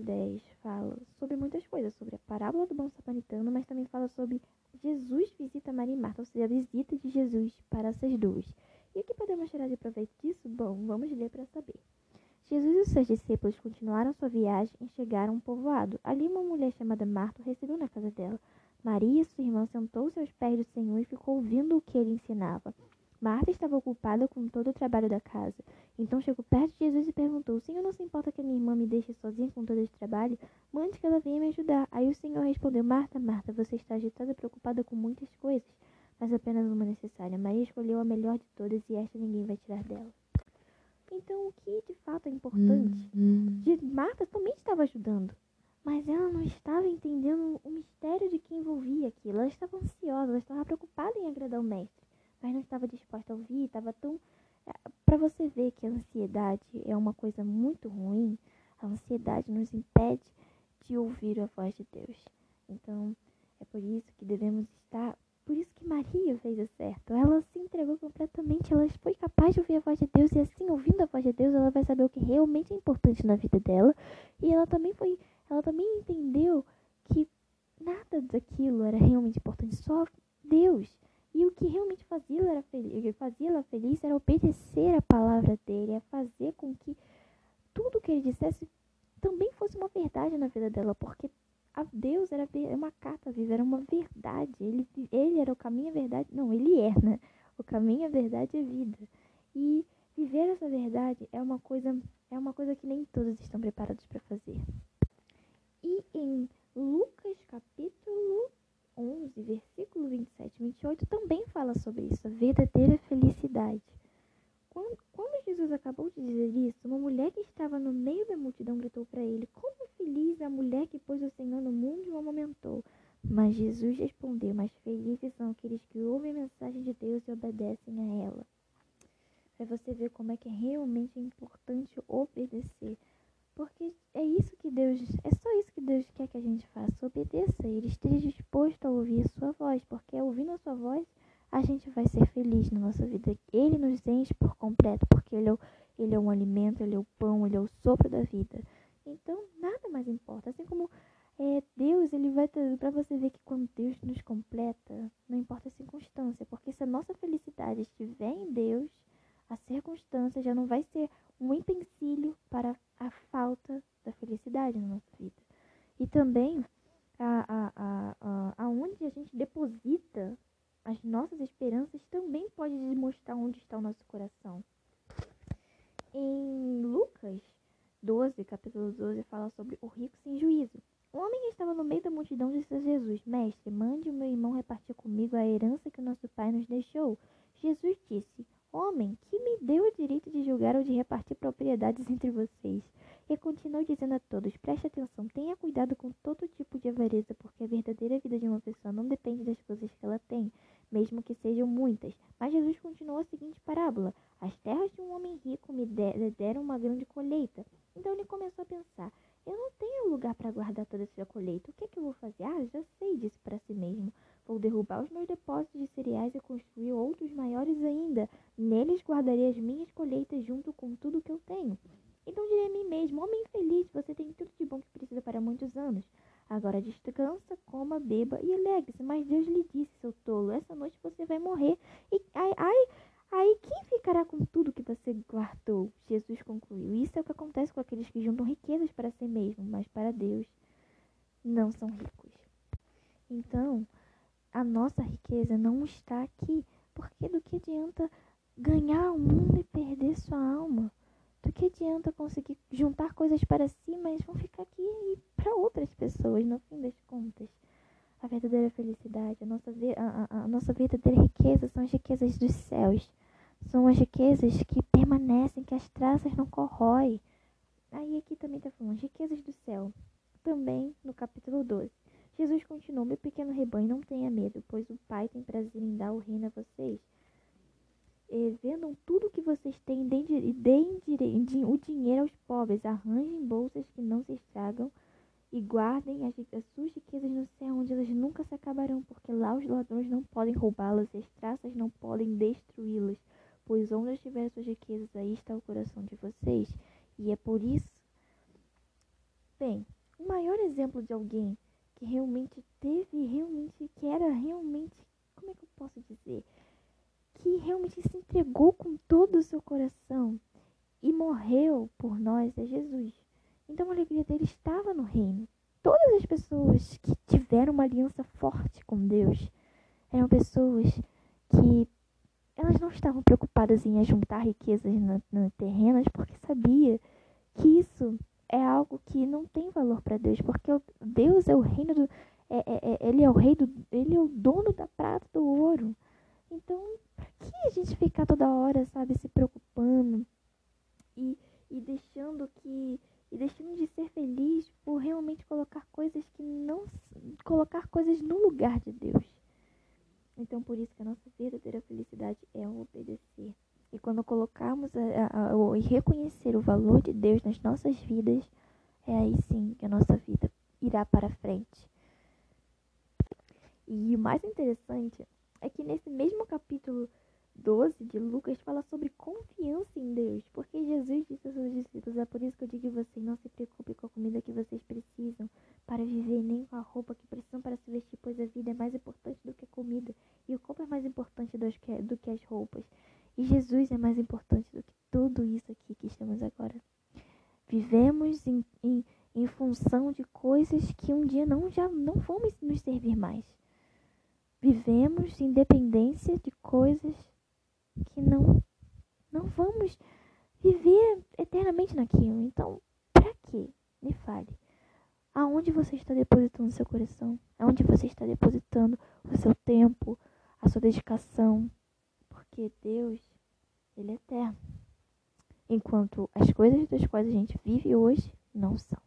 10 fala sobre muitas coisas, sobre a parábola do bom samaritano, mas também fala sobre Jesus visita Maria e Marta, ou seja, a visita de Jesus para essas duas. E o que podemos tirar de proveito disso? Bom, vamos ler para saber. Jesus e seus discípulos continuaram sua viagem e chegaram a um povoado. Ali uma mulher chamada Marta recebeu na casa dela. Maria, sua irmã, sentou-se aos pés do Senhor e ficou ouvindo o que ele ensinava. Marta estava ocupada com todo o trabalho da casa. Então chegou perto de Jesus e perguntou: O Senhor não se importa que a minha irmã me deixe sozinha com todo esse trabalho? Mande que ela venha me ajudar. Aí o Senhor respondeu: Marta, Marta, você está agitada e preocupada com muitas coisas, mas apenas uma necessária. Maria escolheu a melhor de todas e esta ninguém vai tirar dela. Então, o que de fato é importante? Hum, De Marta também estava ajudando, mas ela não estava entendendo o mistério de que envolvia aquilo. Ela estava ansiosa, ela estava preocupada em agradar o mestre, mas não estava disposta a ouvir, estava tão para você ver que a ansiedade é uma coisa muito ruim, a ansiedade nos impede de ouvir a voz de Deus. Então, é por isso que devemos estar. Por isso que Maria fez o certo. Ela se entregou completamente, ela foi capaz de ouvir a voz de Deus, e assim, ouvindo a voz de Deus, ela vai saber o que realmente é importante na vida dela. E ela também foi. Ela também entendeu que nada daquilo era realmente importante, só Deus. E o que realmente fazia ela, feliz, fazia feliz era obedecer a palavra dele, é fazer com que tudo que ele dissesse também fosse uma verdade na vida dela, porque a Deus era uma carta viva, era uma verdade. Ele, ele era o caminho, a verdade. Não, ele é, né? O caminho, a verdade e a vida. E viver essa verdade é uma coisa, é uma coisa que nem todos estão preparados para fazer. E em Lucas capítulo 11, versículo 27 e 28 também fala sobre isso, a verdadeira felicidade. Quando, Jesus acabou de dizer isso, uma mulher que estava no meio da multidão gritou para ele: Como feliz a mulher que pôs o Senhor no mundo e o amamentou. Mas Jesus respondeu: Mas felizes são aqueles que ouvem a mensagem de Deus e obedecem a ela. Para você ver como é que é realmente importante obedecer. Porque é isso que Deus, é só isso que Deus quer que a gente faça, obedeça. Ele esteja disposto a ouvir a sua voz, porque ouvindo a sua voz, a gente vai ser feliz na nossa vida. Ele nos enche por completo, porque ele é, o, ele é um alimento, ele é o pão, ele é o sopro da vida. Então, nada mais importa. Assim como é, Deus, ele vai para você ver que quando Deus nos completa, não importa a circunstância, porque se a nossa felicidade estiver em Deus, a circunstância já não vai ser um empecilho para a falta da felicidade na nossa vida. E também a, a, a, a, aonde a gente deposita as nossas esperanças também pode demonstrar onde está o nosso coração. Em Lucas 12, capítulo 12, fala sobre o rico sem juízo. Um homem que estava no meio da multidão disse a Jesus: Mestre, mande o meu irmão repartir comigo a herança que o nosso pai nos deixou. Jesus disse: Homem, que me deu o direito de julgar ou de repartir propriedades entre vocês? E continuou dizendo a todos: Preste atenção, tenha cuidado com todo tipo de avareza, porque a verdadeira vida de uma pessoa não depende das coisas que ela tem, mesmo que sejam muitas. Mas Jesus continuou a seguinte parábola: As terras de um homem rico me deram uma grande colheita. Então ele começou a pensar: Eu não tenho lugar para guardar toda essa colheita. O que é que eu vou fazer? Ah, já sei, disse para si mesmo. Vou derrubar os meus depósitos de cereais e construir outros maiores ainda. Neles guardarei as minhas colheitas junto com tudo que eu tenho. Então direi a mim mesmo: Homem feliz, você tem tudo de bom que precisa para muitos anos. Agora descansa, coma, beba e alegre-se. Mas Deus lhe disse, seu tolo, essa noite você vai morrer. E ai, ai, aí quem ficará com tudo que você guardou? Jesus concluiu. Isso é o que acontece com aqueles que juntam riquezas para si mesmo, mas para Deus não são ricos. Então, a nossa riqueza não está aqui. Porque do que adianta ganhar o mundo e perder sua alma? Do que adianta conseguir juntar coisas para si, mas vão ficar aqui e para outras pessoas, no fim das contas? A verdadeira felicidade, a nossa, a, a, a nossa verdadeira riqueza são as riquezas dos céus. São as riquezas que permanecem, que as traças não corroem. Aí aqui também está falando, as riquezas do céu. Também no capítulo 12. Jesus continuou: Meu pequeno rebanho, não tenha medo, pois o Pai tem prazer em dar o reino a vocês. E, vendam tudo que vocês têm e deem, deem o dinheiro aos pobres. Arranjem bolsas que não se estragam e guardem as, as suas riquezas no céu, onde elas nunca se acabarão, porque lá os ladrões não podem roubá-las e as traças não podem destruí-las. Pois onde estiver suas riquezas, aí está o coração de vocês. E é por isso. Bem, exemplo de alguém que realmente teve, realmente, que era realmente, como é que eu posso dizer? Que realmente se entregou com todo o seu coração e morreu por nós é Jesus. Então a alegria dele estava no reino. Todas as pessoas que tiveram uma aliança forte com Deus eram pessoas que elas não estavam preocupadas em ajuntar riquezas na, na terrenas porque sabia que isso é algo que não tem valor para Deus, porque Deus é o reino do é, é, é, ele é o rei do ele é o dono da prata do ouro. Então, que a gente ficar toda hora, sabe, se preocupando e, e deixando que e deixando de ser feliz por realmente colocar coisas que não colocar coisas no lugar de Deus. Então, por isso que a nossa verdadeira felicidade é obedecer. E quando colocarmos a, a, e reconhecer o valor de Deus nas nossas vidas, é aí sim que a nossa vida irá para frente. E o mais interessante é que nesse mesmo capítulo 12 de Lucas fala sobre confiança em Deus, porque Jesus disse aos seus discípulos: É por isso que eu digo a vocês: não se preocupe com a comida que vocês precisam para viver, nem com a roupa que precisam para se vestir, pois a vida é mais importante do que a comida, e o corpo é mais importante do que, as roupas. E Jesus é mais importante do que tudo isso aqui que estamos agora. Vivemos em, em, em função de coisas que um dia não, já não vão nos servir mais. Vivemos em dependência de coisas que não não vamos viver eternamente naquilo. Então, para quê? Me fale. Aonde você está depositando seu coração? Aonde você está depositando o seu tempo, a sua dedicação? Porque Deus, ele é eterno. Enquanto as coisas das quais a gente vive hoje não são.